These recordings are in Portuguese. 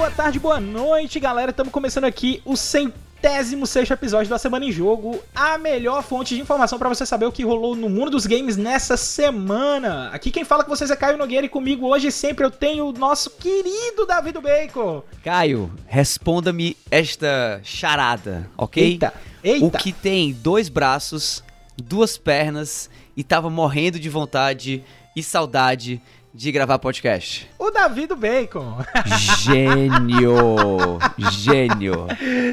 boa tarde, boa noite, galera. Estamos começando aqui o centésimo sexto episódio da Semana em Jogo, a melhor fonte de informação para você saber o que rolou no mundo dos games nessa semana. Aqui quem fala com vocês é Caio Nogueira e comigo hoje sempre eu tenho o nosso querido Davi do Bacon. Caio, responda-me esta charada, ok? Eita, eita. O que tem dois braços, duas pernas e tava morrendo de vontade e saudade de gravar podcast. O Davi do Bacon. Gênio! Gênio!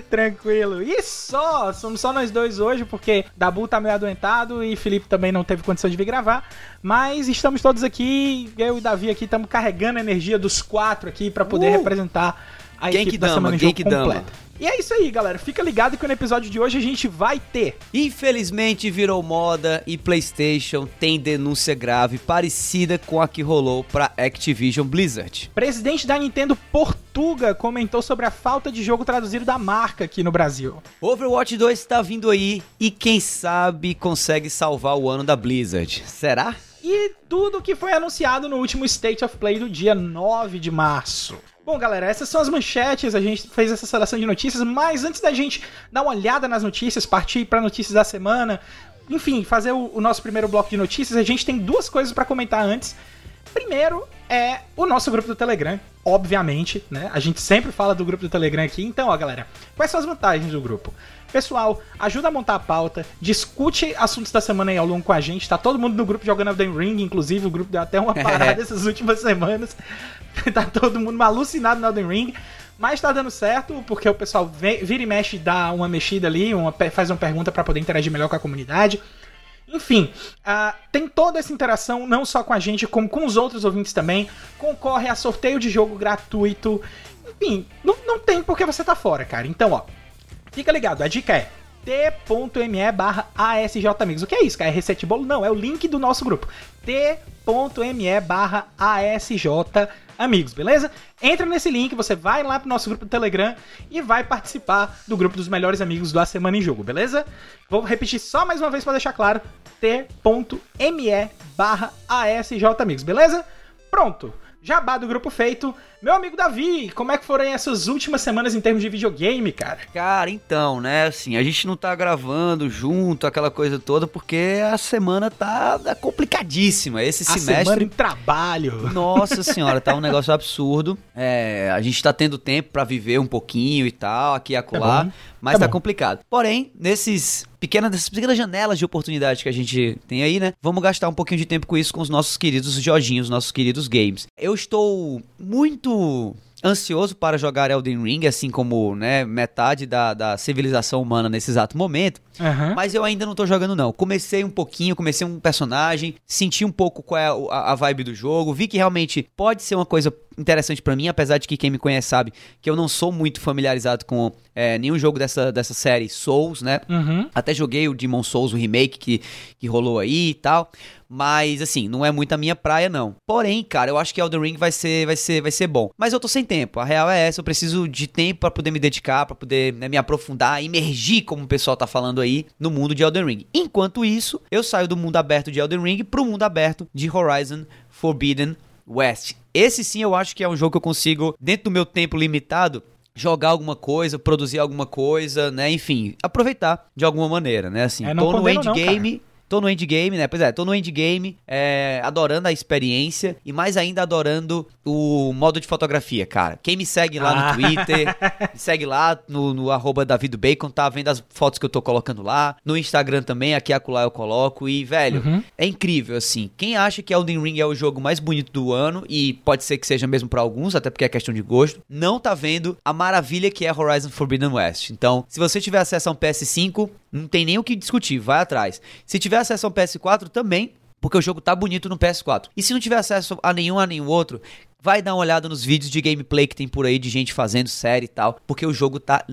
Tranquilo. E só, somos só nós dois hoje, porque Dabu tá meio adoentado e Felipe também não teve condição de vir gravar. Mas estamos todos aqui, eu e Davi aqui, estamos carregando a energia dos quatro aqui para poder Uh! representar a Quem equipe que da dama, Semana dama? completa. E é isso aí, galera. Fica ligado que no episódio de hoje a gente vai ter Infelizmente virou moda e PlayStation tem denúncia grave parecida com a que rolou pra Activision Blizzard. Presidente da Nintendo Portuga comentou sobre a falta de jogo traduzido da marca aqui no Brasil. Overwatch 2 tá vindo aí e quem sabe consegue salvar o ano da Blizzard. Será? E tudo que foi anunciado no último State of Play do dia 9 de março. Bom, galera, essas são as manchetes. A gente fez essa seleção de notícias, mas antes da gente dar uma olhada nas notícias, partir para notícias da semana, enfim, fazer o, o nosso primeiro bloco de notícias, a gente tem duas coisas para comentar antes. Primeiro é o nosso grupo do Telegram, obviamente, né? A gente sempre fala do grupo do Telegram aqui. Então, ó, galera, quais são as vantagens do grupo? Pessoal, ajuda a montar a pauta, discute assuntos da semana aí ao longo com a gente. Tá todo mundo no grupo jogando Elden Ring, inclusive o grupo deu até uma parada essas últimas semanas. tá todo mundo alucinado no Elden Ring. Mas tá dando certo, porque o pessoal vira e mexe, dá uma mexida ali, uma faz uma pergunta pra poder interagir melhor com a comunidade. Enfim, ah, tem toda essa interação, não só com a gente, como com os outros ouvintes também. Concorre a sorteio de jogo gratuito. Enfim, não, não tem porque você tá fora, cara. Então, ó, fica ligado, a dica é t.me barra asjamigos. O que é isso, cara? É receita de bolo? Não, é o link do nosso grupo. t.me barra asjamigos, beleza? Entra nesse link, você vai lá pro nosso grupo do Telegram e vai participar do grupo dos melhores amigos da Semana em Jogo, beleza? Vou repetir só mais uma vez para deixar claro, t.me barra asjamigos, beleza? Pronto. Jabá do grupo feito. Meu amigo Davi, como é que foram essas últimas semanas em termos de videogame, cara? Cara, então, né, assim, a gente não tá gravando junto, aquela coisa toda, porque a semana tá tá complicadíssima. Esse A semana semestre. em trabalho. Nossa senhora, tá um negócio absurdo. É, a gente tá tendo tempo pra viver um pouquinho e tal, aqui e acolá, bom, mas tá tá, complicado. Porém, nesses pequenas, nessas pequenas janelas de oportunidade que a gente tem aí, né? Vamos gastar um pouquinho de tempo com isso com os nossos queridos Jorginhos, nossos queridos games. Eu estou muito ansioso para jogar Elden Ring, assim como, né, metade da, da civilização humana nesse exato momento. Aham. Mas eu ainda não tô jogando, não. Comecei um pouquinho, comecei um personagem, senti um pouco qual é a, a vibe do jogo, vi que realmente pode ser uma coisa interessante pra mim, apesar de que quem me conhece sabe que eu não sou muito familiarizado com é, nenhum jogo dessa, dessa série Souls, né? Uhum. Até joguei o Demon Souls, o remake que, que rolou aí e tal. Mas, assim, não é muito a minha praia, não. Porém, cara, eu acho que Elden Ring vai ser, vai ser, vai ser bom. Mas eu tô sem tempo. A real é essa. Eu preciso de tempo pra poder me dedicar, pra poder né, me aprofundar, imergir, como o pessoal tá falando aí, no mundo de Elden Ring. Enquanto isso, eu saio do mundo aberto de Elden Ring pro mundo aberto de Horizon Forbidden West. Esse sim eu acho que é um jogo que eu consigo, dentro do meu tempo limitado, jogar alguma coisa, produzir alguma coisa, né? Enfim, aproveitar de alguma maneira, né? Assim, É, tô no endgame. Tô no endgame, né? Pois é, tô no endgame, é, adorando a experiência e mais ainda adorando o modo de fotografia, cara. Quem me segue lá Ah. no Twitter, me segue lá no, no arroba davidobacon, tá vendo as fotos que eu tô colocando lá. No Instagram também, aqui acolá eu coloco. E, velho, Uhum. é incrível, assim. Quem acha que Elden Ring é o jogo mais bonito do ano, e pode ser que seja mesmo pra alguns, até porque é questão de gosto, não tá vendo a maravilha que é Horizon Forbidden West. Então, se você tiver acesso a um PS5, não tem nem o que discutir, vai atrás. Se tiver acesso a um PS4, também, porque o jogo tá bonito no PS4. E se não tiver acesso a nenhum a nenhum outro, vai dar uma olhada nos vídeos de gameplay que tem por aí de gente fazendo série e tal, porque o jogo tá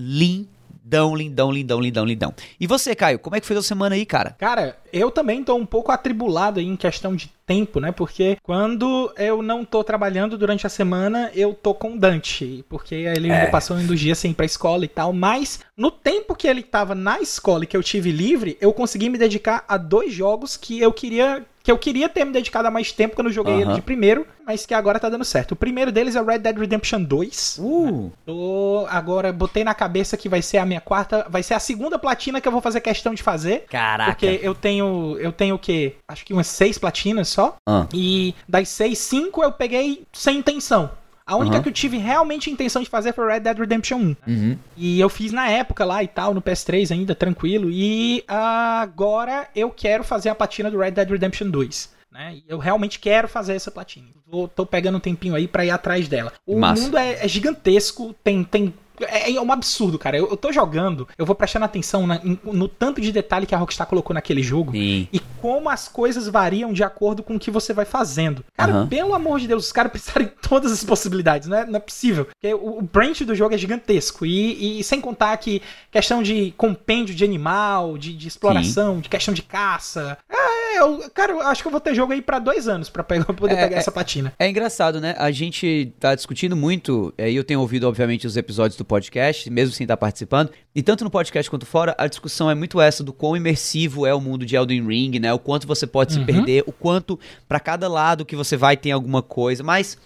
lindão, lindão, lindão, lindão, lindão. E você, Caio, como é que foi a semana aí, cara? Cara, eu também tô um pouco atribulado aí em questão de tempo, né? Porque quando eu não tô trabalhando durante a semana, eu tô com Dante. Porque ele ainda passou um dos dias sem ir pra escola e tal. Mas no tempo que ele tava na escola e que eu tive livre, eu consegui me dedicar a dois jogos que eu queria que eu queria ter me dedicado a mais tempo quando eu joguei ele de primeiro, mas que agora tá dando certo. O primeiro deles é Red Dead Redemption 2. Uh. Tô, agora botei na cabeça que vai ser a minha quarta, vai ser a segunda platina que eu vou fazer questão de fazer. Caraca. Porque eu tenho, eu tenho o quê? Acho que umas seis platinas só. Ah. E das seis, cinco eu peguei sem intenção. A única Aham. que eu tive realmente intenção de fazer foi Red Dead Redemption 1. Uhum. E eu fiz na época lá e tal, no PS3 ainda, tranquilo. E agora eu quero fazer a platina do Red Dead Redemption 2. Né? Eu realmente quero fazer essa platina. Vou, tô pegando um tempinho aí pra ir atrás dela. O Massa. mundo é, é gigantesco, tem. tem é, é um absurdo, cara. Eu, eu tô jogando, eu vou prestando atenção na- em- no tanto de detalhe que a Rockstar colocou naquele jogo Sim. e como as coisas variam de acordo com o que você vai fazendo. Cara, Aham. pelo amor de Deus, os caras pensaram em todas as possibilidades, não é, não é possível. Porque o, o branch do jogo é gigantesco. E, e sem contar que questão de compêndio de animal, de, de exploração, de questão de caça. É, eu, cara, eu acho que eu vou ter jogo aí pra dois anos pra poder É, pegar é- essa patina. É engraçado, né? A gente tá discutindo muito, é, e eu tenho ouvido, obviamente, os episódios do podcast, mesmo sem estar participando, e tanto no podcast quanto fora, a discussão é muito essa do quão imersivo é o mundo de Elden Ring, né? O quanto você pode se Uhum. perder, o quanto pra cada lado que você vai tem alguma coisa, mas...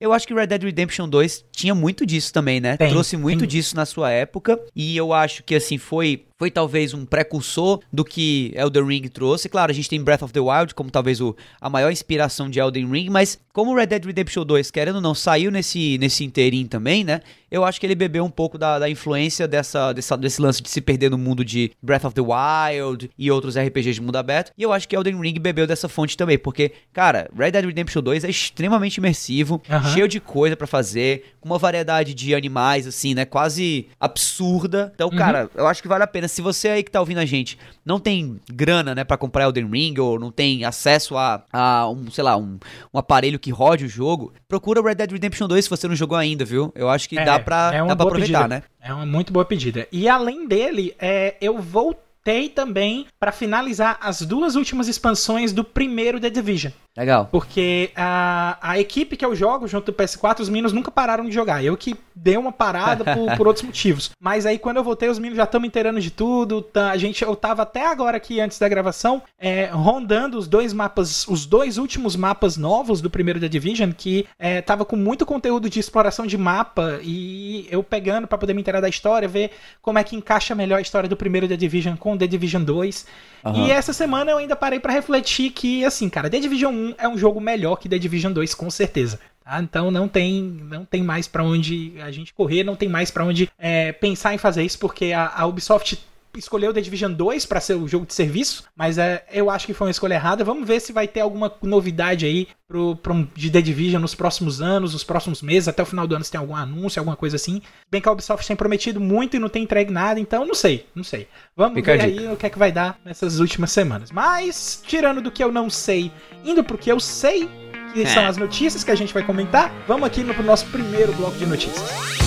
Eu acho que Red Dead Redemption 2 tinha muito disso também, né? Tem, Trouxe muito tem. disso na sua época. E eu acho que, assim, foi, foi talvez um precursor do que Elden Ring trouxe. Claro, a gente tem Breath of the Wild como talvez o, a maior inspiração de Elden Ring, mas como Red Dead Redemption 2, querendo ou não, saiu nesse, nesse inteirinho também, né? Eu acho que ele bebeu um pouco da, da influência dessa, dessa, desse lance de se perder no mundo de Breath of the Wild e outros RPGs de mundo aberto. E eu acho que Elden Ring bebeu dessa fonte também, porque, cara, Red Dead Redemption 2 é extremamente imersivo, cheio de coisa pra fazer, com uma variedade de animais, assim, né? Quase absurda. Então, cara, eu acho que vale a pena. Se você aí que tá ouvindo a gente não tem grana, né, pra comprar Elden Ring, ou não tem acesso a, a um, sei lá, um, um aparelho que rode o jogo, procura Red Dead Redemption 2 se você não jogou ainda, viu? Eu acho que dá pra, é dá pra aproveitar, pedida. né? É uma muito boa pedida. E além dele, é, eu voltei também pra finalizar as duas últimas expansões do primeiro The Division. Legal. Porque a, a equipe que eu jogo junto do PS4, os meninos nunca pararam de jogar. Eu que dei uma parada por, por outros motivos. Mas aí quando eu voltei, os meninos já estão me inteirando de tudo. tá? a gente, eu tava até agora aqui, antes da gravação, é, rondando os dois mapas, os dois últimos mapas novos do primeiro The Division, que é, tava com muito conteúdo de exploração de mapa e eu pegando pra poder me inteirar da história, ver como é que encaixa melhor a história do primeiro The Division com The Division 2. Aham. E essa semana eu ainda parei pra refletir que, assim, cara, The Division 1 é um jogo melhor que The Division 2, com certeza. tá? Então não tem, não tem mais pra onde a gente correr, não tem mais pra onde é, pensar em fazer isso, porque a, a Ubisoft escolheu The Division 2 pra ser o jogo de serviço, mas é, eu acho que foi uma escolha errada. Vamos ver se vai ter alguma novidade aí pro, pro, de The Division nos próximos anos, nos próximos meses, até o final do ano se tem algum anúncio, alguma coisa assim. Bem que a Ubisoft tem prometido muito e não tem entregue nada, então não sei, não sei. Vamos Fica ver aí o que é que vai dar nessas últimas semanas. Mas, tirando do que eu não sei, indo pro que eu sei, que É. são as notícias que a gente vai comentar, vamos aqui no pro nosso primeiro bloco de notícias.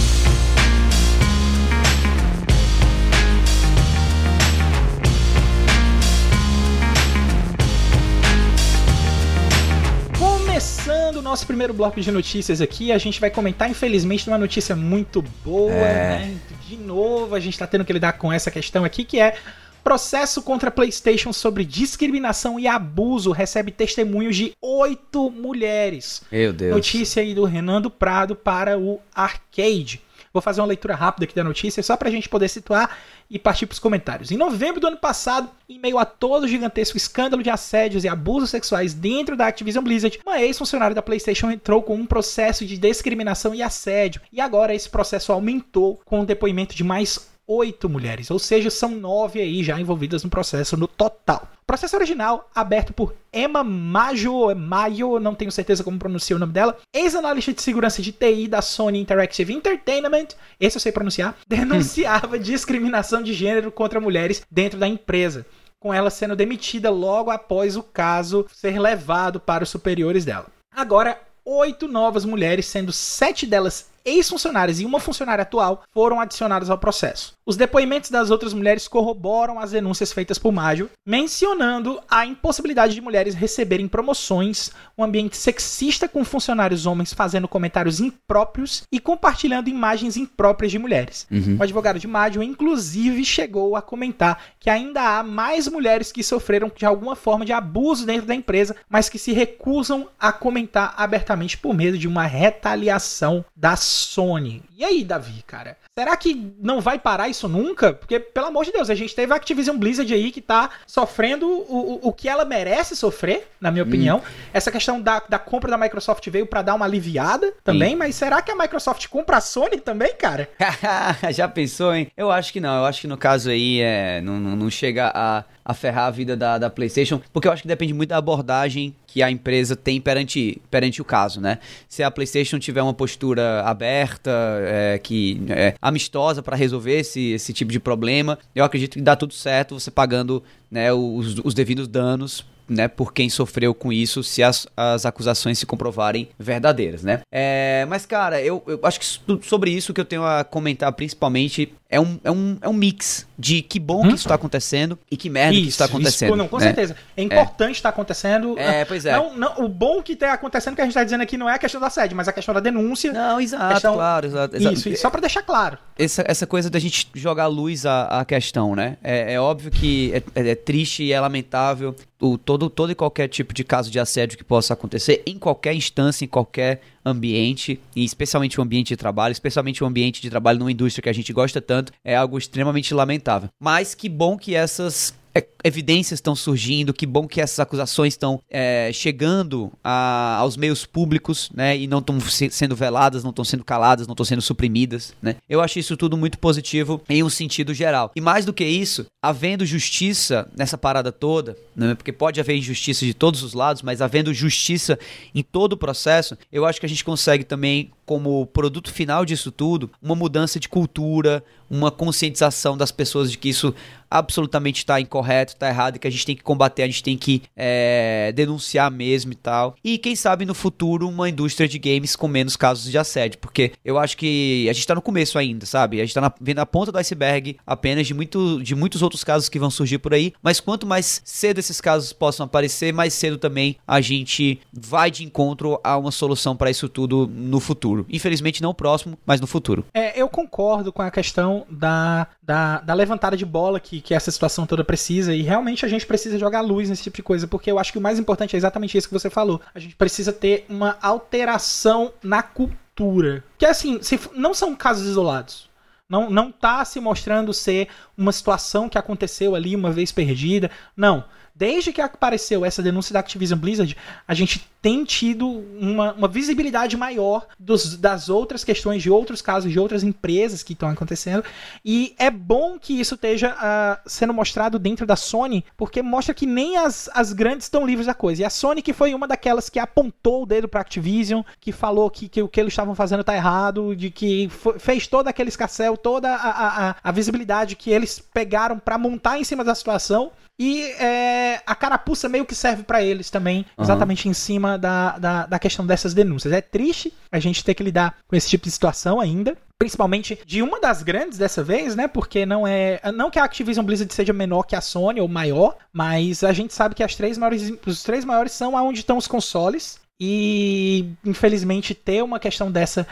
Nosso primeiro bloco de notícias aqui, a gente vai comentar, infelizmente, uma notícia muito boa, É. né? De novo, a gente tá tendo que lidar com essa questão aqui, que é processo contra PlayStation sobre discriminação e abuso recebe testemunhos de oito mulheres. Meu Deus. Notícia aí do Renan do Prado para o Arcade. Vou fazer uma leitura rápida aqui da notícia, só pra gente poder situar e partir pros comentários. Em novembro do ano passado, em meio a todo o gigantesco escândalo de assédios e abusos sexuais dentro da Activision Blizzard, uma ex-funcionária da PlayStation entrou com um processo de discriminação e assédio. E agora esse processo aumentou com o depoimento de mais oito mulheres, ou seja, são nove aí já envolvidas no processo no total. Processo original, aberto por Emma Majo, Mayo, não tenho certeza como pronunciar o nome dela, ex-analista de segurança de TI da Sony Interactive Entertainment, esse eu sei pronunciar, denunciava discriminação de gênero contra mulheres dentro da empresa, com ela sendo demitida logo após o caso ser levado para os superiores dela. Agora, oito novas mulheres, sendo sete delas ex-funcionárias e uma funcionária atual foram adicionadas ao processo. Os depoimentos das outras mulheres corroboram as denúncias feitas por Maggio, mencionando a impossibilidade de mulheres receberem promoções, um ambiente sexista com funcionários homens fazendo comentários impróprios e compartilhando imagens impróprias de mulheres. Uhum. O advogado de Maggio, inclusive, chegou a comentar que ainda há mais mulheres que sofreram de alguma forma de abuso dentro da empresa, mas que se recusam a comentar abertamente por medo de uma retaliação da Sony. E aí, Davi, cara? Será que não vai parar isso nunca? Porque, pelo amor de Deus, a gente teve a Activision Blizzard aí que tá sofrendo o, o, o que ela merece sofrer, na minha hum. opinião. Essa questão da, da compra da Microsoft veio para dar uma aliviada também, mas será que a Microsoft compra a Sony também, cara? Já pensou, hein? Eu acho que não. Eu acho que no caso aí é, não, não, não chega a a ferrar a vida da, da PlayStation, porque eu acho que depende muito da abordagem que a empresa tem perante, perante o caso, né? Se a PlayStation tiver uma postura aberta, é, que é, amistosa para resolver esse, esse tipo de problema, eu acredito que dá tudo certo você pagando né, os, os devidos danos né, por quem sofreu com isso, se as, as acusações se comprovarem verdadeiras, né? É, mas, cara, eu, eu acho que sobre isso que eu tenho a comentar principalmente é um, é um, é um mix de que bom hum? que isso está acontecendo e que merda isso, que isso está acontecendo. Isso, não, com né? certeza. É importante estar é. tá acontecendo. É, pois é. Não, não, o bom que está acontecendo que a gente está dizendo aqui não é a questão da sede, mas a questão da denúncia. Não, exato, questão... claro, exato, exato. Isso, isso só para deixar claro. Essa, essa coisa da gente jogar luz à, à questão, né? É, é óbvio que é, é, é triste e é lamentável o, todo, todo e qualquer tipo de caso de assédio que possa acontecer em qualquer instância, em qualquer ambiente, e especialmente o ambiente de trabalho, especialmente o ambiente de trabalho numa indústria que a gente gosta tanto, é algo extremamente lamentável. Mas que bom que essas é, evidências estão surgindo, que bom que essas acusações estão é, chegando a, aos meios públicos, né, e não estão se, sendo veladas, não estão sendo caladas, não estão sendo suprimidas, né. Eu acho isso tudo muito positivo em um sentido geral. E mais do que isso, havendo justiça nessa parada toda, né, porque pode haver injustiça de todos os lados, mas havendo justiça em todo o processo, eu acho que a gente consegue também como produto final disso tudo, uma mudança de cultura, uma conscientização das pessoas de que isso absolutamente está incorreto, está errado e que a gente tem que combater, a gente tem que é, denunciar mesmo e tal. E quem sabe no futuro uma indústria de games com menos casos de assédio, porque eu acho que a gente está no começo ainda, sabe? A gente está vendo a ponta do iceberg apenas de, muito, de muitos outros casos que vão surgir por aí, mas quanto mais cedo esses casos possam aparecer, mais cedo também a gente vai de encontro a uma solução para isso tudo no futuro futuro. Infelizmente não próximo, mas no futuro. É, eu concordo com a questão da, da, da, levantada de bola que, que essa situação toda precisa e realmente a gente precisa jogar luz nesse tipo de coisa, porque eu acho que o mais importante é exatamente isso que você falou. A gente precisa ter uma alteração na cultura. Que assim, se, não são casos isolados. Não, não tá se mostrando ser uma situação que aconteceu ali uma vez perdida. Não desde que apareceu essa denúncia da Activision Blizzard, a gente tem tido uma, uma visibilidade maior dos, das outras questões, de outros casos, de outras empresas que estão acontecendo. E é bom que isso esteja uh, sendo mostrado dentro da Sony, porque mostra que nem as, as grandes estão livres da coisa. E a Sony, que foi uma daquelas que apontou o dedo para Activision, que falou que, que o que eles estavam fazendo tá errado, de que fez todo aquele escassel, toda a, a, a visibilidade que eles pegaram para montar em cima da situação. E é, a carapuça meio que serve para eles também, uhum. exatamente em cima da, da, da questão dessas denúncias. É triste a gente ter que lidar com esse tipo de situação ainda, principalmente de uma das grandes dessa vez, né? Porque não é, não que a Activision Blizzard seja menor que a Sony ou maior, mas a gente sabe que as três maiores, os três maiores são aonde estão os consoles e infelizmente ter uma questão dessa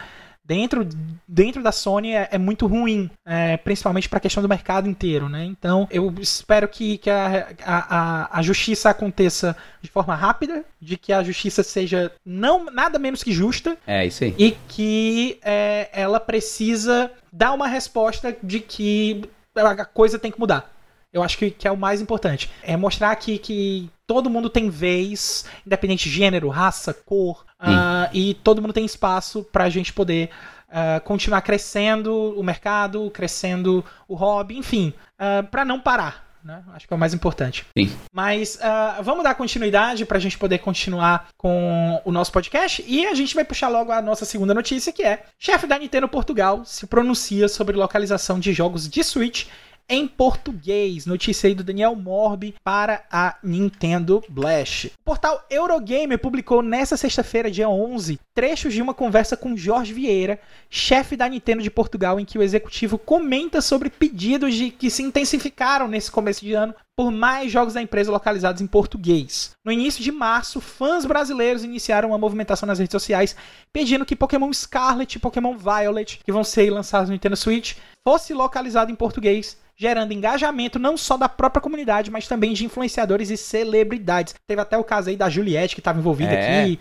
dentro, dentro da Sony é, é muito ruim, é, principalmente para a questão do mercado inteiro, né? Então eu espero que, que a, a, a, justiça aconteça de forma rápida, de que a justiça seja não nada menos que justa. É isso aí. E que é, ela precisa dar uma resposta de que a coisa tem que mudar. Eu acho que, que é o mais importante. É mostrar que, que todo mundo tem vez, independente de gênero, raça, cor, uh, e todo mundo tem espaço para a gente poder uh, continuar crescendo o mercado, crescendo o hobby, enfim, uh, ah, para não parar. Né? Acho que é o mais importante. Sim. Mas vamos dar continuidade para a gente poder continuar com o nosso podcast e a gente vai puxar logo a nossa segunda notícia que é chefe da Nintendo Portugal se pronuncia sobre localização de jogos de Switch em português. Notícia aí do Daniel Morbi para a Nintendo Blast. O portal Eurogamer publicou nesta sexta-feira, dia 11, trechos de uma conversa com Jorge Vieira, chefe da Nintendo de Portugal, em que o executivo comenta sobre pedidos de que se intensificaram nesse começo de ano por mais jogos da empresa localizados em português. No início de março, fãs brasileiros iniciaram uma movimentação nas redes sociais pedindo que Pokémon Scarlet e Pokémon Violet, que vão ser lançados no Nintendo Switch, fosse localizado em português gerando engajamento não só da própria comunidade, mas também de influenciadores e celebridades. Teve até o caso aí da Juliette que estava envolvida é, aqui.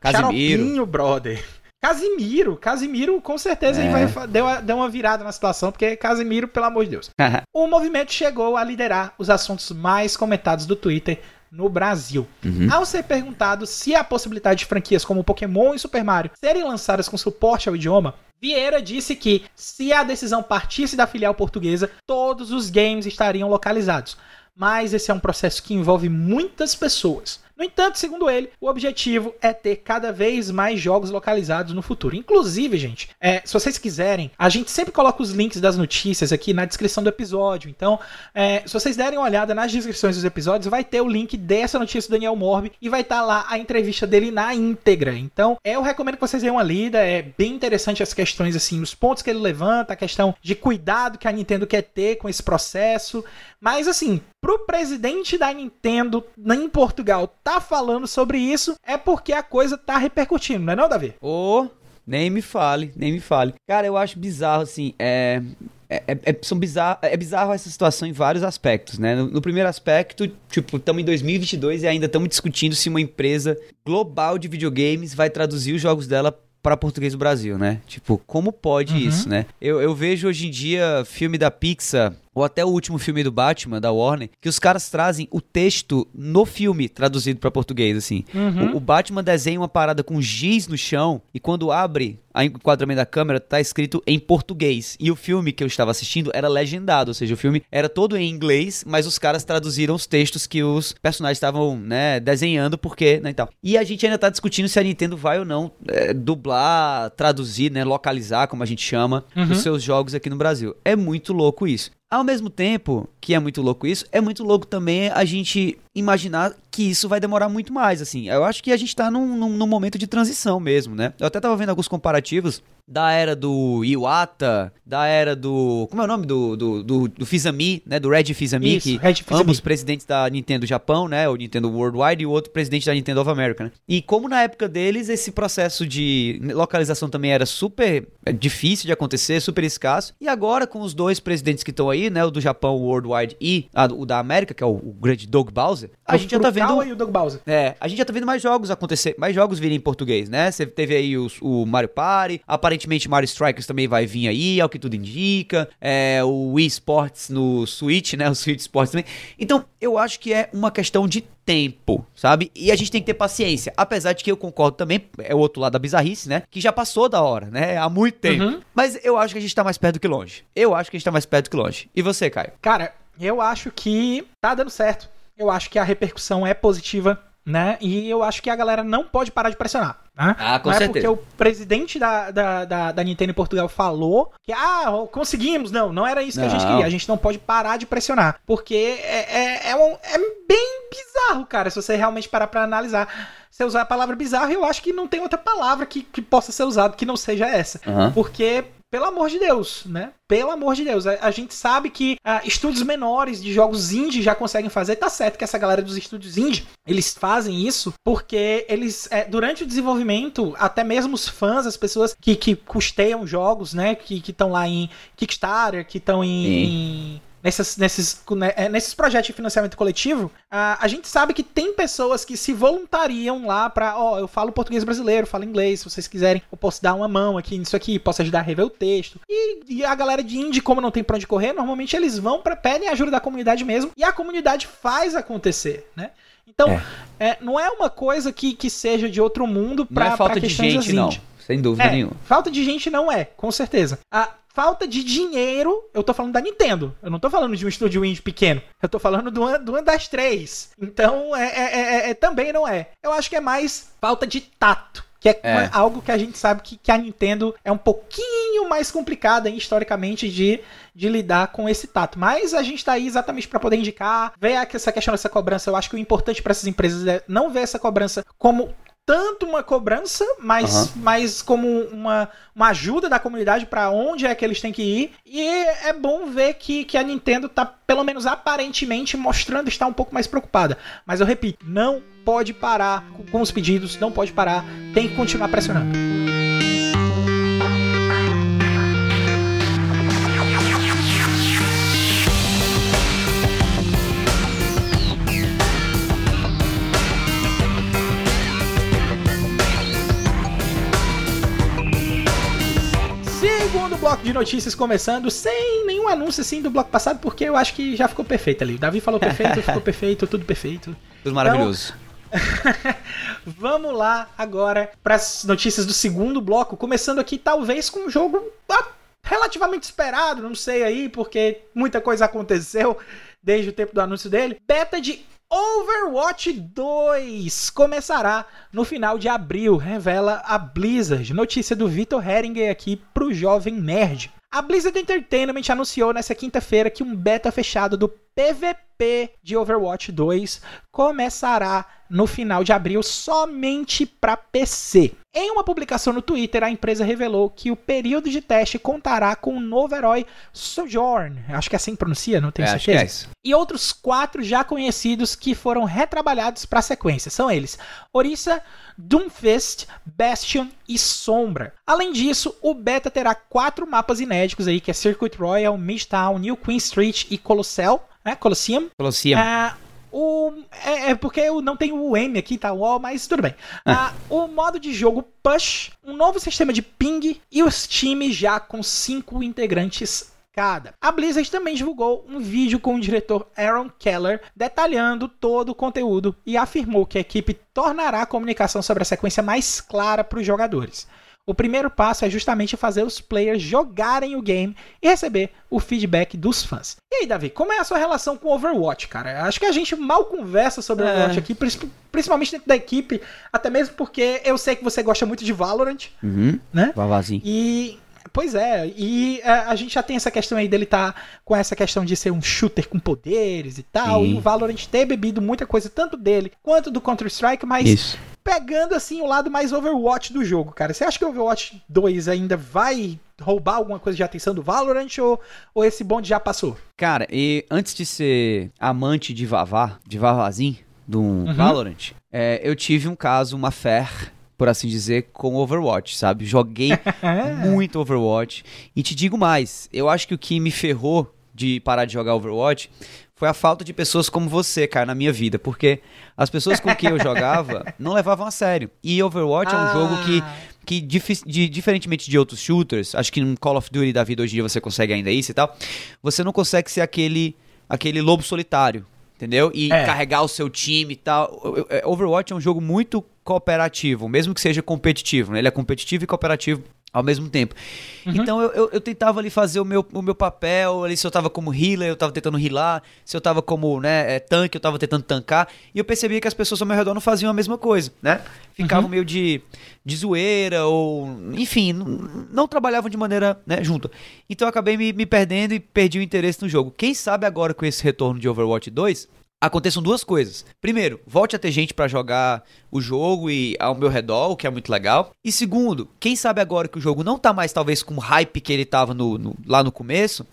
Casimiro. brother. Casimiro, Casimiro com certeza é. vai, deu, deu uma virada na situação, porque Casimiro, pelo amor de Deus. o movimento chegou a liderar os assuntos mais comentados do Twitter no Brasil. Uhum. Ao ser perguntado se há possibilidade de franquias como Pokémon e Super Mario serem lançadas com suporte ao idioma, Vieira disse que, se a decisão partisse da filial portuguesa, todos os games estariam localizados. Mas esse é um processo que envolve muitas pessoas. No entanto, segundo ele, o objetivo é ter cada vez mais jogos localizados no futuro. Inclusive, gente, é, se vocês quiserem, a gente sempre coloca os links das notícias aqui na descrição do episódio. Então, é, se vocês derem uma olhada nas descrições dos episódios, vai ter o link dessa notícia do Daniel Morbi e vai estar tá lá a entrevista dele na íntegra. Então, eu recomendo que vocês deem uma lida. É bem interessante as questões, assim, os pontos que ele levanta, a questão de cuidado que a Nintendo quer ter com esse processo. Mas, assim, pro presidente da Nintendo em Portugal tá falando sobre isso, é porque a coisa tá repercutindo, não é não, Davi? Ô, oh, nem me fale, nem me fale. Cara, eu acho bizarro, assim, é... É, é, é são bizarro, é bizarro essa situação em vários aspectos, né? No, no primeiro aspecto, tipo, estamos em 2022 e ainda estamos discutindo se uma empresa global de videogames vai traduzir os jogos dela para português do Brasil, né? Tipo, como pode uhum. isso, né? Eu, eu vejo hoje em dia filme da Pixar ou até o último filme do Batman, da Warner, que os caras trazem o texto no filme traduzido para português, assim. Uhum. O, o, Batman desenha uma parada com giz no chão e quando abre o enquadramento da câmera, tá escrito em português. E o filme que eu estava assistindo era legendado, ou seja, o filme era todo em inglês, mas os caras traduziram os textos que os personagens estavam, né, desenhando, porque, né, e tal. E a gente ainda tá discutindo se a Nintendo vai ou não é, dublar, traduzir, né, localizar, como a gente chama, uhum. os seus jogos aqui no Brasil. É muito louco isso. Ao mesmo tempo que é muito louco isso, é muito louco também a gente imaginar que isso vai demorar muito mais, assim. Eu acho que a gente tá num, num, num momento de transição mesmo, né? Eu até tava vendo alguns comparativos da era do Iwata, da era do. Como é o nome do, do, do, do Fizami, né? Do Red Fizami, Isso, que Red Fizami. ambos presidentes da Nintendo Japão, né? O Nintendo Worldwide e o outro presidente da Nintendo of America, né? E como na época deles esse processo de localização também era super é, difícil de acontecer, super escasso. E agora, com os dois presidentes que estão aí, né? O do Japão, o Worldwide, e a, o da América, que é o, o grande Doug Bowser, a o gente já tá vendo. E o Doug Bowser. É, a gente já tá vendo mais jogos acontecer, mais jogos virem em português, né? Você teve aí os, o Mario Party, aparentemente Aparentemente Mario Strikers também vai vir aí, ao que tudo indica. É, o Wii Sports no Switch, né? O Switch Sports também. Então, eu acho que é uma questão de tempo, sabe? E a gente tem que ter paciência. Apesar de que eu concordo também, é o outro lado da bizarrice, né? Que já passou da hora, né? Há muito tempo. Uhum. Mas eu acho que a gente tá mais perto do que longe. Eu acho que a gente tá mais perto do que longe. E você, Caio? Cara, eu acho que tá dando certo. Eu acho que a repercussão é positiva né? E eu acho que a galera não pode parar de pressionar. Né? Ah, com não certeza. é porque o presidente da, da, da, da, Nintendo em Portugal falou que, ah, conseguimos. Não, não era isso que não. a gente queria. A gente não pode parar de pressionar. Porque é, é, é, um, é bem bizarro, cara, se você realmente parar pra analisar. Você usar a palavra bizarro, eu acho que não tem outra palavra que, que possa ser usada que não seja essa. Uhum. Porque pelo amor de Deus, né? Pelo amor de Deus. A, a gente sabe que uh, estúdios menores de jogos indie já conseguem fazer. Tá certo que essa galera dos estúdios indie, eles fazem isso porque eles, é, durante o desenvolvimento, até mesmo os fãs, as pessoas que, que custeiam jogos, né? Que estão lá em Kickstarter, que estão em, nesses, nesses, né, é, nesses projetos de financiamento coletivo, a, a gente sabe que tem pessoas que se voluntariam lá para, ó, eu falo português brasileiro, falo inglês, se vocês quiserem, eu posso dar uma mão aqui nisso aqui, posso ajudar a rever o texto. E, e a galera de indie, como não tem pra onde correr, normalmente eles vão para pedem ajuda da comunidade mesmo, e a comunidade faz acontecer, né? Então, é. É, não é uma coisa que, que seja de outro mundo não é falta pra de gente, não. Sem dúvida é, nenhuma. Falta de gente não é, com certeza. A, falta de dinheiro, eu tô falando da Nintendo. Eu não tô falando de um estúdio indie pequeno. Eu tô falando de uma, de uma das três. Então, é, é, é, é, também não é. Eu acho que é mais falta de tato Que é, é. algo que a gente sabe que, que a Nintendo é um pouquinho mais complicada historicamente de, de lidar com esse tato. Mas a gente tá aí exatamente para poder indicar, ver essa questão dessa cobrança. Eu acho que o importante para essas empresas é não ver essa cobrança como tanto uma cobrança, mas, uhum. mas como uma, uma ajuda da comunidade para onde é que eles têm que ir. E é bom ver que, que a Nintendo tá, pelo menos aparentemente, mostrando estar um pouco mais preocupada. Mas eu repito, não pode parar com os pedidos, não pode parar, tem que continuar pressionando. Bloco de notícias começando sem nenhum anúncio assim do bloco passado, porque eu acho que já ficou perfeito ali. O Davi falou perfeito, ficou perfeito, tudo perfeito. Tudo maravilhoso. Então, vamos lá agora para as notícias do segundo bloco, começando aqui talvez com um jogo ah, relativamente esperado, não sei aí, porque muita coisa aconteceu desde o tempo do anúncio dele. Beta de Overwatch 2 começará no final de abril, revela a Blizzard. Notícia do Vitor Heringer aqui pro Jovem Nerd. A Blizzard Entertainment anunciou nesta quinta-feira que um beta fechado do PVP de Overwatch 2 começará no final de abril somente para PC. Em uma publicação no Twitter, a empresa revelou que o período de teste contará com um novo herói Sojourn, acho que é assim que pronuncia, não tenho é, certeza. É e outros quatro já conhecidos que foram retrabalhados para a sequência. São eles: Orisa, Doomfist, Bastion e Sombra. Além disso, o beta terá quatro mapas inéditos aí, que é Circuit Royal, Midtown, New Queen Street e Colossal né? Colosseum. Colosseum. É, o, é, é, porque eu não tenho o M aqui, tá? O mas tudo bem. Ah. o modo de jogo Push, um novo sistema de ping e os times já com cinco integrantes cada. A Blizzard também divulgou um vídeo com o diretor Aaron Keller detalhando todo o conteúdo e afirmou que a equipe tornará a comunicação sobre a sequência mais clara para os jogadores. O primeiro passo é justamente fazer os players jogarem o game e receber o feedback dos fãs. E aí, Davi, como é a sua relação com Overwatch, cara? Acho que a gente mal conversa sobre é. Overwatch aqui, principalmente dentro da equipe, até mesmo porque eu sei que você gosta muito de Valorant, uhum. né? Vavazinho. E Pois é, e a, é, a, gente já tem essa questão aí dele tá com essa questão de ser um shooter com poderes e tal, Sim. e o Valorant ter bebido muita coisa, tanto dele quanto do Counter-Strike, mas Isso pegando assim o lado mais Overwatch do jogo, cara. Você acha que o Overwatch 2 ainda vai roubar alguma coisa de atenção do Valorant ou, ou esse bonde já passou? Cara, e antes de ser amante de Vavá, de Vavazinho, do uhum. Valorant, é, eu tive um caso, uma fé, por assim dizer, com Overwatch, sabe? Joguei muito Overwatch. E te digo mais, eu acho que o que me ferrou de parar de jogar Overwatch foi a falta de pessoas como você, cara, na minha vida. Porque as pessoas com quem eu jogava não levavam a sério. E Overwatch ah. é um jogo que, ah. que de, diferentemente de outros shooters, acho que no Call of Duty da vida hoje em dia você consegue ainda isso e tal, você não consegue ser aquele, aquele lobo solitário, entendeu? E é. carregar o seu time e tal. Overwatch é um jogo muito cooperativo, mesmo que seja competitivo, né? Ele é competitivo e cooperativo ao mesmo tempo. Uhum. Então eu, eu, eu, tentava ali fazer o meu, o meu papel, ali se eu tava como healer, eu tava tentando healar, se eu tava como né, é, tanque, eu tava tentando tancar, e eu percebia que as pessoas ao meu redor não faziam a mesma coisa, né? Ficavam uhum. meio de, de zoeira, ou enfim, não, não trabalhavam de maneira né, junta. Então eu acabei me, me perdendo e perdi o interesse no jogo. Quem sabe agora com esse retorno de Overwatch 2, aconteçam duas coisas. Primeiro, volte a ter gente para jogar o jogo e ao meu redor, o que é muito legal. E segundo, quem sabe agora que o jogo não tá mais talvez com o hype que ele tava no, no, lá no começo,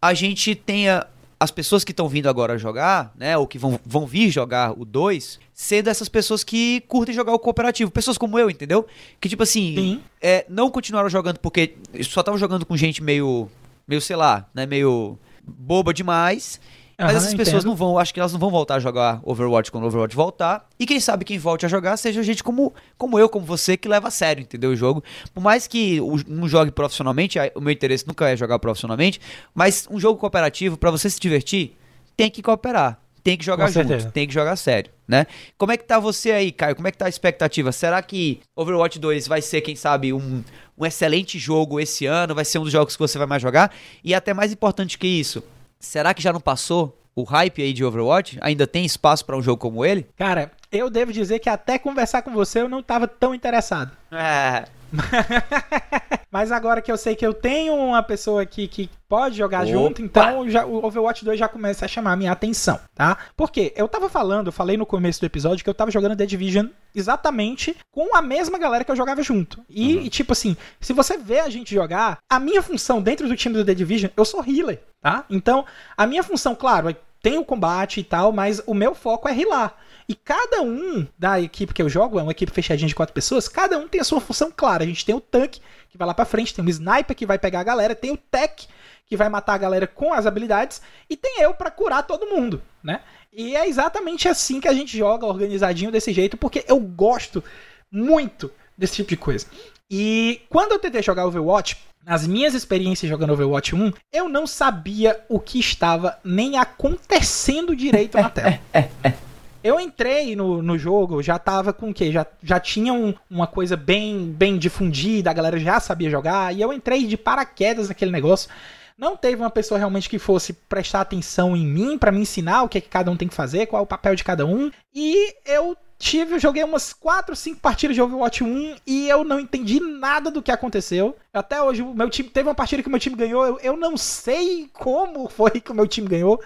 a gente tenha as pessoas que estão vindo agora jogar, né, ou que vão, vão vir jogar o 2, sendo essas pessoas que curtem jogar o cooperativo. Pessoas como eu, entendeu? Que, tipo assim, é, não continuaram jogando porque só estavam jogando com gente meio, meio, sei lá, né, meio boba demais mas essas pessoas não vão, acho que elas não vão voltar a jogar Overwatch quando o Overwatch voltar. E quem sabe quem volte a jogar seja gente como, como eu, como você, que leva a sério, entendeu? O jogo. Por mais que não jogue profissionalmente, o meu interesse nunca é jogar profissionalmente, mas um jogo cooperativo, para você se divertir, tem que cooperar. Tem que jogar junto, tem que jogar sério, né? Como é que tá você aí, Caio? Como é que tá a expectativa? Será que Overwatch 2 vai ser, quem sabe, um, um excelente jogo esse ano? Vai ser um dos jogos que você vai mais jogar? E até mais importante que isso, será que já não passou o hype aí de Overwatch? Ainda tem espaço para um jogo como ele? Cara, eu devo dizer que até conversar com você eu não tava tão interessado. É. Mas agora que eu sei que eu tenho uma pessoa aqui que pode jogar Opa. junto, então já, o Overwatch 2 já começa a chamar a minha atenção, tá? Porque eu tava falando, eu falei no começo do episódio que eu tava jogando The Division exatamente com a mesma galera que eu jogava junto. E, e, tipo assim, se você vê a gente jogar, a minha função dentro do time do The Division, eu sou healer, tá? Então, a minha função, claro, tem o combate e tal, mas o meu foco é healar. E cada um da equipe que eu jogo, é uma equipe fechadinha de quatro pessoas, cada um tem a sua função clara. A gente tem o tanque, que vai lá pra frente, tem o sniper, que vai pegar a galera, tem o tech, que vai matar a galera com as habilidades, e tem eu pra curar todo mundo, né? E é exatamente assim que a gente joga organizadinho desse jeito, porque eu gosto muito desse tipo de coisa. E quando eu tentei jogar Overwatch, nas minhas experiências jogando Overwatch 1, eu não sabia o que estava nem acontecendo direito na tela. Eu entrei no, no jogo, já tava com o quê? Já, já tinha um- uma coisa bem, bem difundida, a galera já sabia jogar, e eu entrei de paraquedas naquele negócio. Não teve uma pessoa realmente que fosse prestar atenção em mim pra me ensinar o que, é que cada um tem que fazer, qual é o papel de cada um. E eu tive, eu joguei umas 4, 5 partidas de Overwatch 1 e eu não entendi nada do que aconteceu. Até hoje, o meu time teve uma partida que o meu time ganhou, eu, eu não sei como foi que o meu time ganhou.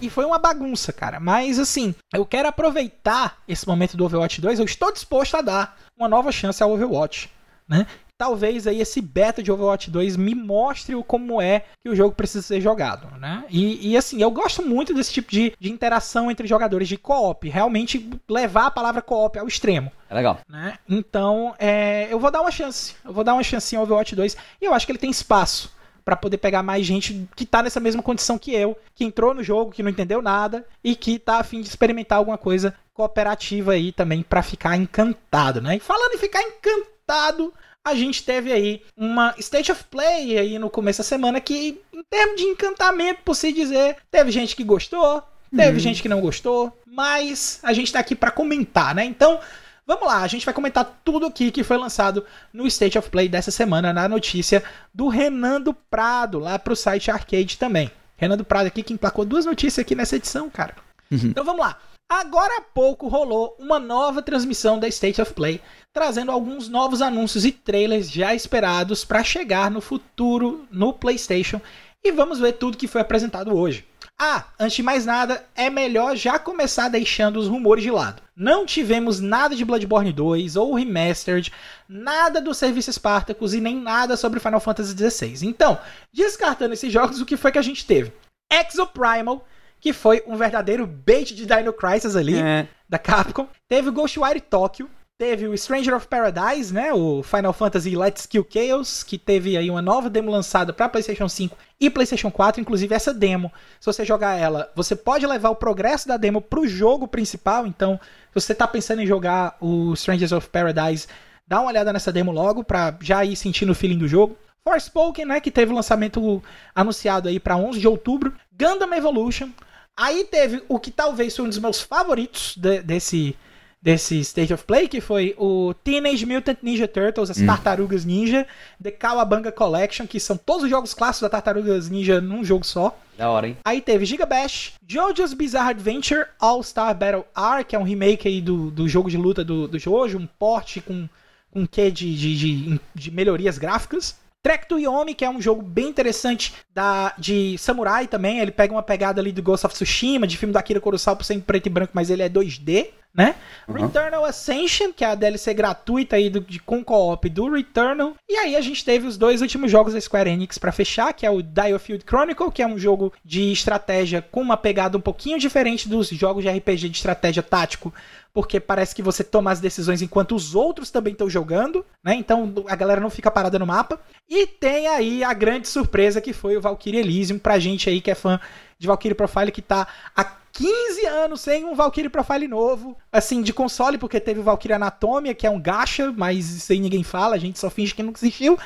E foi uma bagunça, cara. Mas assim, eu quero aproveitar esse momento do Overwatch 2. Eu estou disposto a dar uma nova chance ao Overwatch, né? Talvez aí esse beta de Overwatch 2 me mostre o como é que o jogo precisa ser jogado, né? E, e, assim, eu gosto muito desse tipo de, de interação entre jogadores de co-op. Realmente levar a palavra co-op ao extremo É legal. né? Então, é, eu vou dar uma chance. Eu vou dar uma chance ao Overwatch 2 e eu acho que ele tem espaço pra poder pegar mais gente que tá nessa mesma condição que eu, que entrou no jogo, que não entendeu nada e que tá a fim de experimentar alguma coisa cooperativa aí também pra ficar encantado, né? E falando em ficar encantado, a gente teve aí uma State of Play aí no começo da semana que, em termos de encantamento, por se dizer, teve gente que gostou, teve gente que não gostou, mas a gente tá aqui pra comentar, né? Então, Vamos lá, a gente vai comentar tudo aqui que foi lançado no State of Play dessa semana, na notícia do Renan do Prado, lá pro site Arcade também. Renan do Prado aqui que emplacou duas notícias aqui nessa edição, cara. Então vamos lá. Agora há pouco rolou uma nova transmissão da State of Play, trazendo alguns novos anúncios e trailers já esperados para chegar no futuro no PlayStation. E vamos ver tudo que foi apresentado hoje. Ah, antes de mais nada, é melhor já começar deixando os rumores de lado. Não tivemos nada de Bloodborne 2 ou Remastered, nada do Serviço Spartacus e nem nada sobre Final Fantasy XVI. Então, descartando esses jogos, o que foi que a gente teve? Exoprimal, que foi um verdadeiro bait de Dino Crisis ali, É. da Capcom. Teve o Ghostwire Tokyo. Teve o Stranger of Paradise, né? O Final Fantasy Let's Kill Chaos, que teve aí uma nova demo lançada para PlayStation 5 e PlayStation 4. Inclusive, essa demo, se você jogar ela, você pode levar o progresso da demo pro jogo principal. Então, se você tá pensando em jogar o Strangers of Paradise, dá uma olhada nessa demo logo pra já ir sentindo o feeling do jogo. Forspoken, né, que teve o lançamento anunciado aí pra 11 de outubro. Gundam Evolution. Aí teve o que talvez foi um dos meus favoritos de- desse desse State of Play, que foi o Teenage Mutant Ninja Turtles, as Tartarugas Ninja, The Cowabunga Collection, que são todos os jogos clássicos da Tartarugas Ninja num jogo só. Da hora, hein? Aí teve Giga Bash, JoJo's Bizarre Adventure, All Star Battle R, que é um remake aí do, do jogo de luta do, do Jojo, um porte com com um quê de, de, de, de melhorias gráficas. Trek to Yomi, que é um jogo bem interessante da, de samurai também. Ele pega uma pegada ali do Ghost of Tsushima, de filme da Akira Kurosawa, por ser em preto e branco, mas ele é 2D, né? Returnal Ascension, que é a DLC gratuita aí do, de, com co-op do Returnal. E aí a gente teve os dois últimos jogos da Square Enix pra fechar, que é o Diofield Chronicle, que é um jogo de estratégia com uma pegada um pouquinho diferente dos jogos de RPG de estratégia tático, porque parece que você toma as decisões enquanto os outros também estão jogando, né? Então a galera não fica parada no mapa. E tem aí a grande surpresa que foi o Valkyrie Elysium pra gente aí que é fã de Valkyrie Profile que tá há 15 anos sem um Valkyrie Profile novo, assim, de console, porque teve o Valkyrie Anatomia, que é um gacha, mas isso aí ninguém fala, a gente só finge que nunca existiu.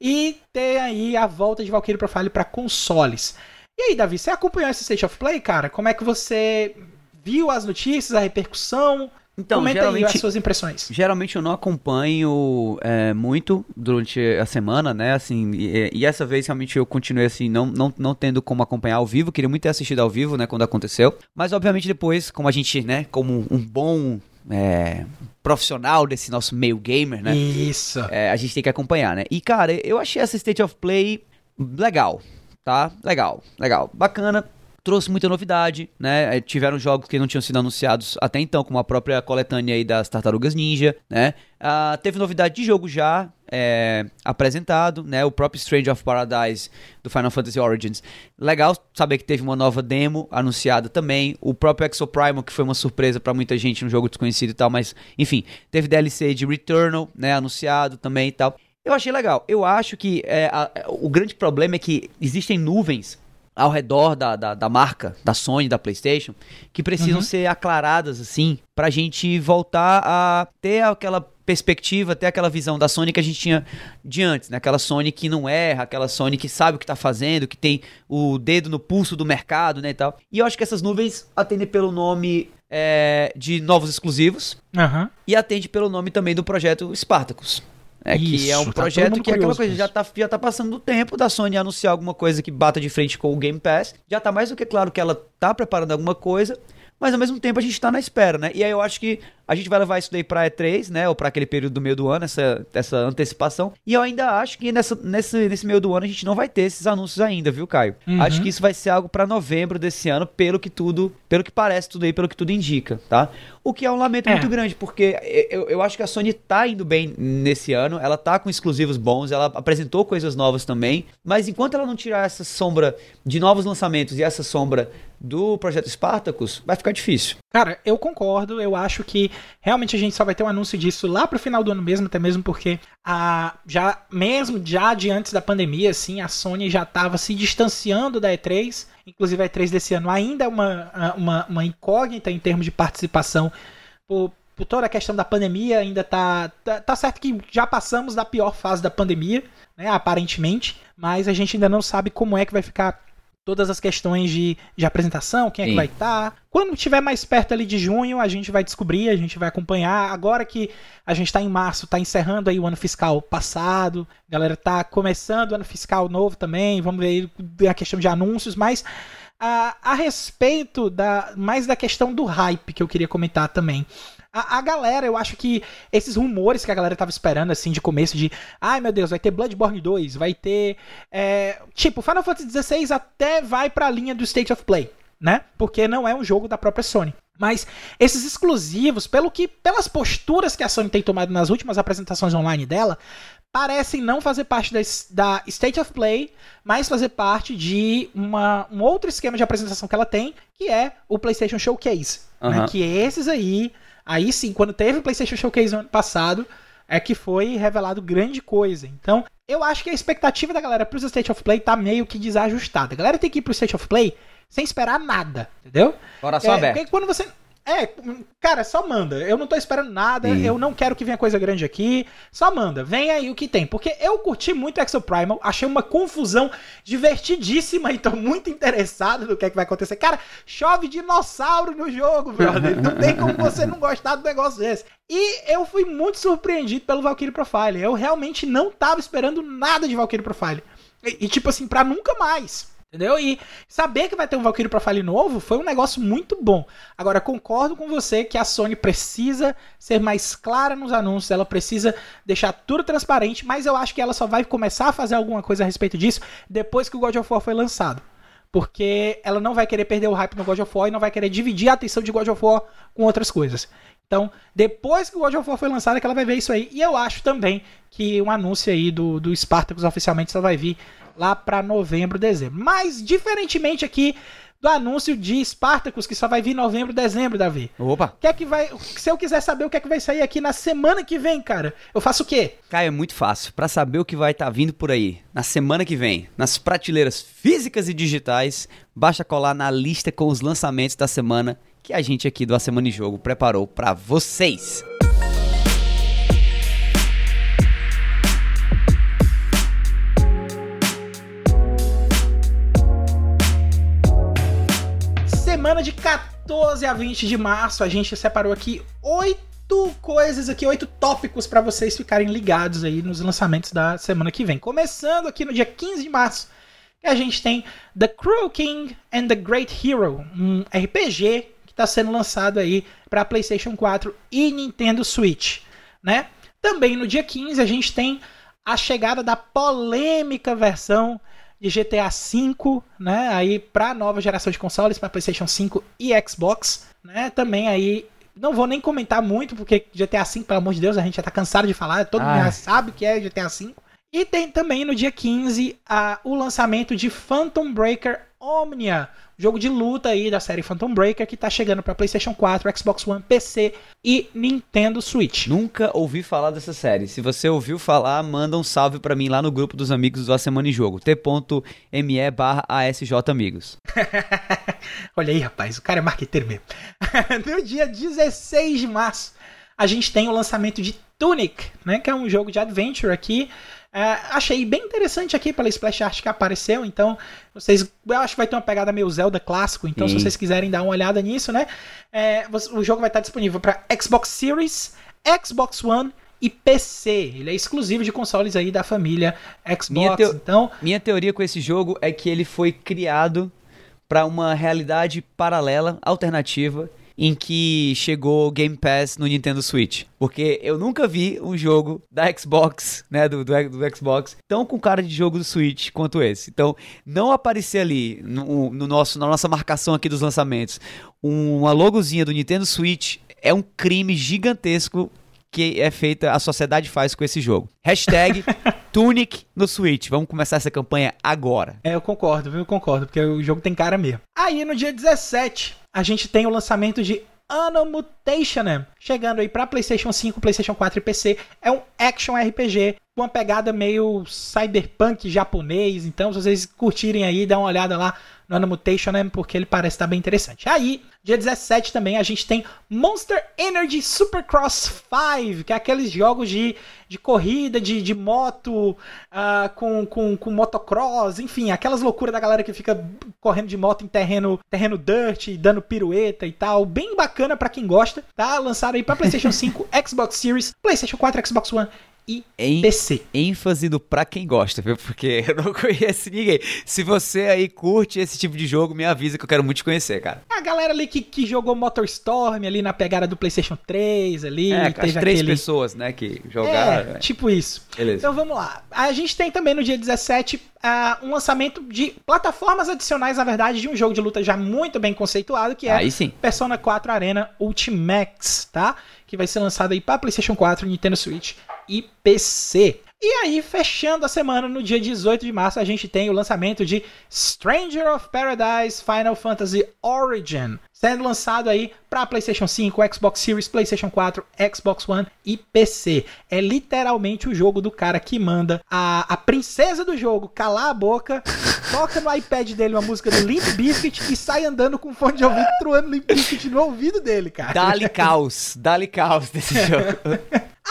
E tem aí a volta de Valkyrie Profile pra consoles. E aí, Davi, você acompanhou esse State of Play, cara? Como é que você viu as notícias, a repercussão? Então, Comenta geralmente, aí as suas impressões. Geralmente eu não acompanho é, muito durante a semana, né? Assim, e, e, essa vez realmente eu continuei assim, não, não, não tendo como acompanhar ao vivo. Queria muito ter assistido ao vivo, né? Quando aconteceu. Mas obviamente depois, como a gente, né? Como um bom é, profissional desse nosso meio gamer, né? Isso. É, a gente tem que acompanhar, né? E, cara, eu achei essa State of Play legal, tá? Legal, legal. Bacana trouxe muita novidade, né? É, tiveram jogos que não tinham sido anunciados até então, como a própria coletânea aí das Tartarugas Ninja, né? Uh, teve novidade de jogo já é, apresentado, né? O próprio Strange of Paradise do Final Fantasy Origins. Legal saber que teve uma nova demo anunciada também. O próprio Exoprimal, que foi uma surpresa para muita gente no jogo desconhecido e tal, mas enfim, teve DLC de Returnal, né? Anunciado também e tal. Eu achei legal. Eu acho que é, a, o grande problema é que existem nuvens ao redor da, da, da, marca, da Sony, da PlayStation, que precisam uhum. ser aclaradas, assim, pra gente voltar a ter aquela perspectiva, ter aquela visão da Sony que a gente tinha de antes, né? Aquela Sony que não erra, aquela Sony que sabe o que tá fazendo, que tem o dedo no pulso do mercado, né, e tal. E eu acho que essas nuvens atendem pelo nome é, de novos exclusivos uhum. e atende pelo nome também do projeto Spartacus. É Isso, que é um tá projeto que é aquela coisa, já tá, já tá passando do tempo da Sony anunciar alguma coisa que bata de frente com o Game Pass. Já tá mais do que claro que ela tá preparando alguma coisa, mas ao mesmo tempo a gente tá na espera, né? E aí eu acho que a gente vai levar isso daí pra E3, né? Ou pra aquele período do meio do ano, essa, essa antecipação. E eu ainda acho que nessa, nesse, nesse meio do ano a gente não vai ter esses anúncios ainda, viu, Caio? Uhum. Acho que isso vai ser algo para novembro desse ano, pelo que tudo, pelo que parece tudo aí, pelo que tudo indica, tá? O que é um lamento é. muito grande, porque eu, eu acho que a Sony tá indo bem nesse ano, ela tá com exclusivos bons, ela apresentou coisas novas também, mas enquanto ela não tirar essa sombra de novos lançamentos e essa sombra do projeto Spartacus, vai ficar difícil. Cara, eu concordo, eu acho que realmente a gente só vai ter um anúncio disso lá pro final do ano mesmo, até mesmo porque a já mesmo já de antes da pandemia, assim, a Sony já estava se distanciando da E3. Inclusive a E3 desse ano ainda é uma, uma, uma incógnita em termos de participação por, por toda a questão da pandemia, ainda tá, tá, tá certo que já passamos da pior fase da pandemia, né, aparentemente, mas a gente ainda não sabe como é que vai ficar todas as questões de, de apresentação, quem é Sim. que vai estar. Tá. Quando estiver mais perto ali de junho, a gente vai descobrir, a gente vai acompanhar. Agora que a gente está em março, está encerrando aí o ano fiscal passado, a galera tá começando o ano fiscal novo também, vamos ver a questão de anúncios, mas a, a respeito da mais da questão do hype que eu queria comentar também. A, a, galera, eu acho que esses rumores que a galera tava esperando, assim, de começo, de ai meu Deus, vai ter Bloodborne 2, vai ter. É, tipo, Final Fantasy XVI até vai pra linha do State of Play, né? Porque não é um jogo da própria Sony. Mas esses exclusivos, pelo que, pelas posturas que a Sony tem tomado nas últimas apresentações online dela, parecem não fazer parte da, da State of Play, mas fazer parte de uma, um outro esquema de apresentação que ela tem, que é o PlayStation Showcase. Uhum. Né? Que esses aí Aí sim, quando teve o PlayStation Showcase no ano passado, é que foi revelado grande coisa. Então, eu acho que a expectativa da galera pros State of Play tá meio que desajustada. A galera tem que ir pro State of Play sem esperar nada, entendeu? Coração é, aberto. Porque quando você é, cara, só manda. Eu não tô esperando nada, Sim. eu não quero que venha coisa grande aqui. Só manda, vem aí o que tem. Porque eu curti muito Exo Primal, achei uma confusão divertidíssima e tô muito interessado no que é que vai acontecer. Cara, chove dinossauro no jogo, brother. Não tem como você não gostar do negócio desse. E eu fui muito surpreendido pelo Valkyrie Profile. Eu realmente não tava esperando nada de Valkyrie Profile. E, e tipo assim, pra nunca mais. Entendeu? E saber que vai ter um Valkyrie Profile novo foi um negócio muito bom. Agora, concordo com você que a Sony precisa ser mais clara nos anúncios, ela precisa deixar tudo transparente, mas eu acho que ela só vai começar a fazer alguma coisa a respeito disso depois que o God of War foi lançado. Porque ela não vai querer perder o hype no God of War e não vai querer dividir a atenção de God of War com outras coisas. Então, depois que o God of War foi lançado, é que ela vai ver isso aí. E eu acho também que um anúncio aí do, do Spartacus oficialmente só vai vir lá para novembro, dezembro. Mas, diferentemente aqui do anúncio de Spartacus, que só vai vir novembro, dezembro, Davi. Opa! Que é que vai, se eu quiser saber o que é que vai sair aqui na semana que vem, cara, eu faço o quê? Caio, é muito fácil. Para saber o que vai estar tá vindo por aí na semana que vem, nas prateleiras físicas e digitais, basta colar na lista com os lançamentos da semana que a gente aqui do A Semana em Jogo preparou para vocês. semana de 14 14 a 20 de março, a gente separou aqui oito coisas aqui, oito tópicos para vocês ficarem ligados aí nos lançamentos da semana que vem. Começando aqui no dia 15 de março, a gente tem The Cruel King and the Great Hero, um RPG está sendo lançado aí para PlayStation 4 e Nintendo Switch, né? Também no dia 15 a gente tem a chegada da polêmica versão de GTA V, né? Aí para nova geração de consoles, para PlayStation 5 e Xbox, né? Também aí não vou nem comentar muito porque GTA V, pelo amor de Deus, a gente já tá cansado de falar, todo mundo já sabe que é GTA V. E tem também no dia 15 a, o lançamento de Phantom Breaker Omnia, jogo de luta aí da série Phantom Breaker que tá chegando para PlayStation 4, Xbox One, PC e Nintendo Switch. Nunca ouvi falar dessa série. Se você ouviu falar, manda um salve para mim lá no grupo dos amigos do A Semana em Jogo, t.me barra amigos. Olha aí, rapaz, o cara é marqueteiro mesmo. no dia 16 de março, a gente tem o lançamento de Tunic, né, que é um jogo de adventure aqui, é, achei bem interessante aqui pela splash art que apareceu, então vocês, eu acho que vai ter uma pegada meio Zelda clássico, então Sim. se vocês quiserem dar uma olhada nisso, né, é, o jogo vai estar disponível para Xbox Series, Xbox One e PC. Ele é exclusivo de consoles aí da família Xbox. Minha teo... Então, minha teoria com esse jogo é que ele foi criado para uma realidade paralela, alternativa em que chegou Game Pass no Nintendo Switch. Porque eu nunca vi um jogo da Xbox, né, do, do, do, Xbox, tão com cara de jogo do Switch quanto esse. Então, não aparecer ali no, no nosso, na nossa marcação aqui dos lançamentos uma logozinha do Nintendo Switch é um crime gigantesco que é feita, a sociedade faz com esse jogo. Hashtag Tunic no Switch. Vamos começar essa campanha agora. É, eu concordo, viu? Eu concordo, porque o jogo tem cara mesmo. Aí, no dia 17, a gente tem o lançamento de Anomutationen, chegando aí para PlayStation 5, PlayStation 4 e PC. É um action RPG com uma pegada meio cyberpunk japonês. Então, se vocês curtirem aí, dá uma olhada lá no Anomutationen, porque ele parece estar bem interessante. Aí, dia 17 também, a gente tem Monster Energy Supercross 5, que é aqueles jogos de, de corrida, de, de moto, uh, com, com, com motocross, enfim, aquelas loucuras da galera que fica correndo de moto em terreno, terreno dirt, dando pirueta e tal. Bem bacana para quem gosta, tá? Lançado aí para PlayStation 5, Xbox Series, PlayStation 4, Xbox One e em, PC. ênfase do pra quem gosta, viu? Porque eu não conheço ninguém. Se você aí curte esse tipo de jogo, me avisa que eu quero muito te conhecer, cara. A galera ali que, que jogou Motorstorm ali na pegada do PlayStation 3 ali. É, teve as três aquele... pessoas, né, que jogaram. É, tipo isso. Beleza. Então vamos lá. A gente tem também no dia 17 uh, um lançamento de plataformas adicionais, na verdade, de um jogo de luta já muito bem conceituado, que é. Persona 4 Arena Ultimax, tá? Que vai ser lançado aí para PlayStation 4, Nintendo Switch e PC. E aí, fechando a semana, no dia 18 de março, a gente tem o lançamento de Stranger of Paradise Final Fantasy Origin, sendo lançado aí para PlayStation 5, Xbox Series, PlayStation 4, Xbox One e PC. É literalmente o jogo do cara que manda a, a princesa do jogo calar a boca, toca no iPad dele uma música do Limp Bizkit e sai andando com fone de ouvido, truando Limp Bizkit no ouvido dele, cara. Dá-lhe caos, dá-lhe caos desse jogo.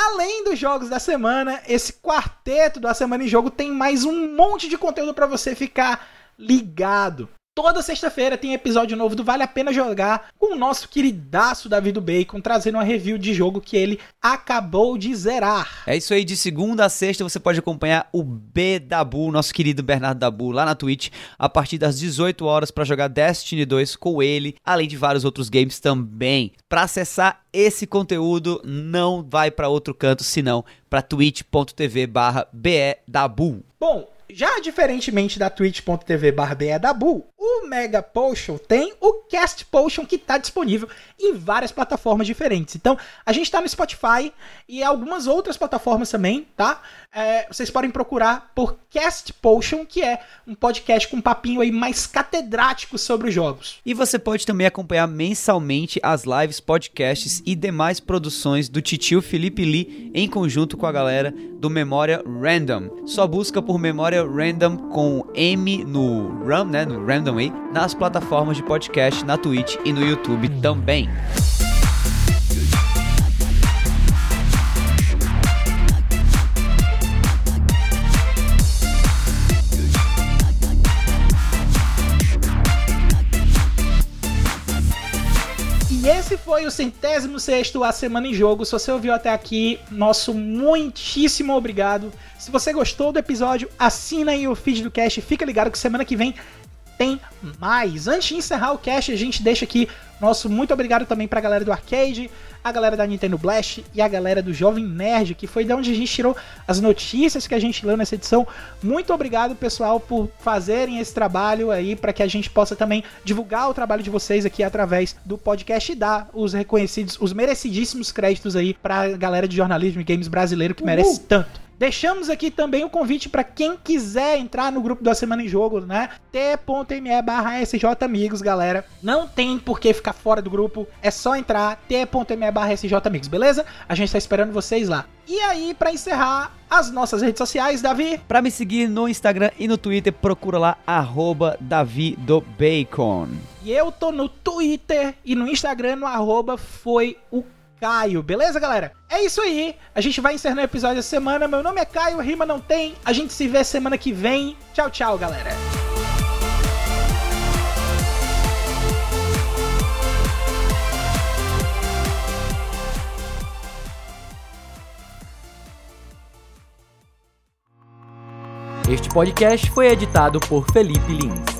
Além dos jogos da semana, esse quarteto da Semana em Jogo tem mais um monte de conteúdo para você ficar ligado. Toda sexta-feira tem episódio novo do Vale a Pena Jogar com o nosso queridaço Davi do Bacon trazendo uma review de jogo que ele acabou de zerar. É isso aí, de segunda a sexta você pode acompanhar o B Dabu, nosso querido Bernardo Dabu, lá na Twitch, a partir das 18 horas para jogar Destiny 2 com ele, além de vários outros games também. Para acessar esse conteúdo, não vai para outro canto senão para twitch.tv/bedabu. Bom, já diferentemente da twitch.tv barra o Mega Potion tem o Cast Potion que está disponível em várias plataformas diferentes. Então, a gente está no Spotify e algumas outras plataformas também, tá? É, vocês podem procurar por Cast Potion, que é um podcast com um papinho aí mais catedrático sobre os jogos. E você pode também acompanhar mensalmente as lives, podcasts e demais produções do titio Felipe Lee em conjunto com a galera do Memória Random. Só busca por Memória Random com M no RAM, né, no Random aí, nas plataformas de podcast, na Twitch e no YouTube também. Esse foi o centésimo sexto A Semana em Jogo. Se você ouviu até aqui, nosso muitíssimo obrigado. Se você gostou do episódio, assina aí o feed do cast. Fica ligado que semana que vem tem mais. Antes de encerrar o cast, a gente deixa aqui nosso muito obrigado também pra galera do Arcade, a galera da Nintendo Blast e a galera do Jovem Nerd, que foi de onde a gente tirou as notícias que a gente leu nessa edição. Muito obrigado, pessoal, por fazerem esse trabalho aí para que a gente possa também divulgar o trabalho de vocês aqui através do podcast e dar os reconhecidos, os merecidíssimos créditos aí pra galera de jornalismo e games brasileiro que merece tanto. Deixamos aqui também o convite para quem quiser entrar no grupo da Semana em Jogo, né? t.me barra SJ Amigos, galera. Não tem por que ficar fora do grupo, é só entrar t.me barra SJ Amigos, beleza? A gente tá esperando vocês lá. E aí, para encerrar, as nossas redes sociais, Davi? Pra me seguir no Instagram e no Twitter, procura lá, arroba Davi do Bacon. E eu tô no Twitter e no Instagram, no arroba foi o Caio, beleza, galera? É isso aí. A gente vai encerrar o episódio da semana. Meu nome é Caio, rima não tem. A gente se vê semana que vem. Tchau, tchau, galera. Este podcast foi editado por Felipe Lins.